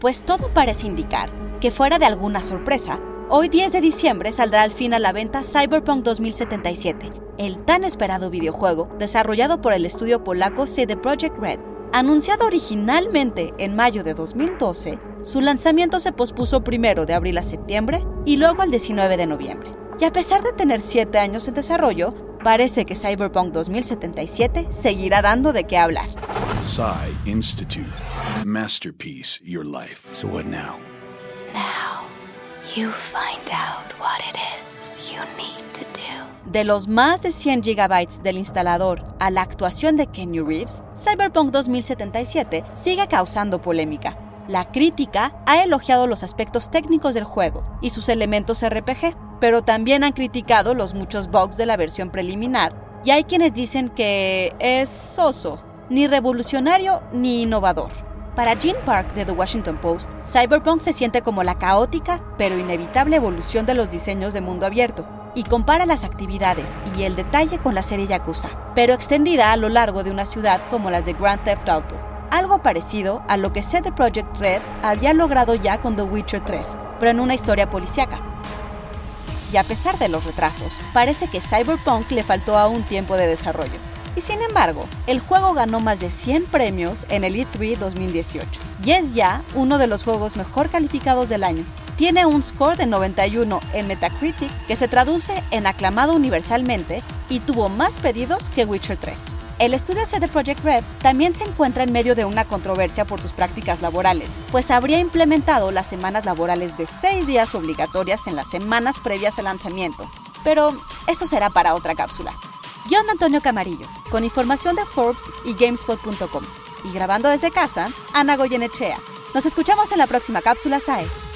Pues todo parece indicar que fuera de alguna sorpresa, hoy 10 de diciembre saldrá al fin a la venta Cyberpunk 2077, el tan esperado videojuego desarrollado por el estudio polaco CD Projekt Red. Anunciado originalmente en mayo de 2012, su lanzamiento se pospuso primero de abril a septiembre y luego al 19 de noviembre. Y a pesar de tener 7 años en desarrollo, parece que Cyberpunk 2077 seguirá dando de qué hablar. Psy Institute. Masterpiece, your life. So what now? Now, you find out what it is you need to do. De los más de 100 GB del instalador a la actuación de Kenny Reeves, Cyberpunk 2077 sigue causando polémica. La crítica ha elogiado los aspectos técnicos del juego y sus elementos RPG, pero también han criticado los muchos bugs de la versión preliminar, y hay quienes dicen que es soso, ni revolucionario ni innovador. Para Gene Park de The Washington Post, Cyberpunk se siente como la caótica pero inevitable evolución de los diseños de mundo abierto, y compara las actividades y el detalle con la serie Yakuza, pero extendida a lo largo de una ciudad como las de Grand Theft Auto, algo parecido a lo que CD Projekt Red había logrado ya con The Witcher 3, pero en una historia policíaca. Y a pesar de los retrasos, parece que Cyberpunk le faltó aún tiempo de desarrollo. Y sin embargo, el juego ganó más de 100 premios en el E3 2018 y es ya uno de los juegos mejor calificados del año. Tiene un score de 91 en Metacritic que se traduce en aclamado universalmente y tuvo más pedidos que Witcher 3. El estudio CD Projekt Red también se encuentra en medio de una controversia por sus prácticas laborales, pues habría implementado las semanas laborales de 6 días obligatorias en las semanas previas al lanzamiento. Pero eso será para otra cápsula. Yo Antonio Camarillo, con información de Forbes y Gamespot.com. Y grabando desde casa, Ana Goyenechea. Nos escuchamos en la próxima cápsula SAE.